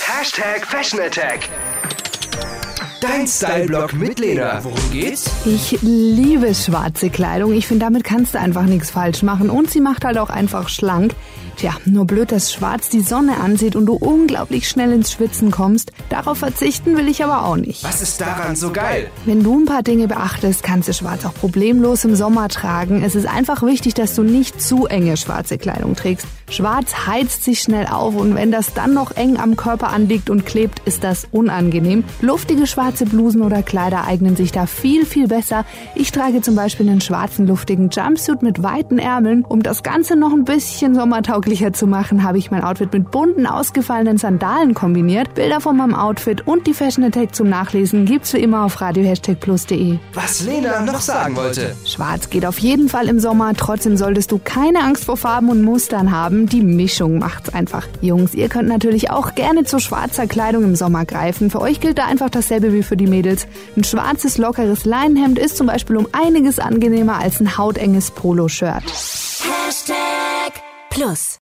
Hashtag Fashion Attack. Dein Style-Blog mit Lena. Worum geht's? Ich liebe schwarze Kleidung. Ich finde, damit kannst du einfach nichts falsch machen. Und sie macht halt auch einfach schlank. Tja, nur blöd, dass schwarz die Sonne ansieht und du unglaublich schnell ins Schwitzen kommst. Darauf verzichten will ich aber auch nicht. Was ist daran so geil? Wenn du ein paar Dinge beachtest, kannst du schwarz auch problemlos im Sommer tragen. Es ist einfach wichtig, dass du nicht zu enge schwarze Kleidung trägst. Schwarz heizt sich schnell auf und wenn das dann noch eng am Körper anliegt und klebt, ist das unangenehm. Luftige schwarze Blusen oder Kleider eignen sich da viel, viel besser. Ich trage zum Beispiel einen schwarzen luftigen Jumpsuit mit weiten Ärmeln. Um das Ganze noch ein bisschen sommertauglicher zu machen, habe ich mein Outfit mit bunten, ausgefallenen Sandalen kombiniert. Bilder von meinem Outfit und die Fashion Attack zum Nachlesen gibt's wie immer auf radio-plus.de. Was Lena noch sagen wollte. Schwarz geht auf jeden Fall im Sommer. Trotzdem solltest du keine Angst vor Farben und Mustern haben. Die Mischung macht's einfach. Jungs, ihr könnt natürlich auch gerne zu schwarzer Kleidung im Sommer greifen. Für euch gilt da einfach dasselbe wie für die Mädels. Ein schwarzes, lockeres Leinenhemd ist zum Beispiel um einiges angenehmer als ein hautenges Poloshirt. Hashtag Plus.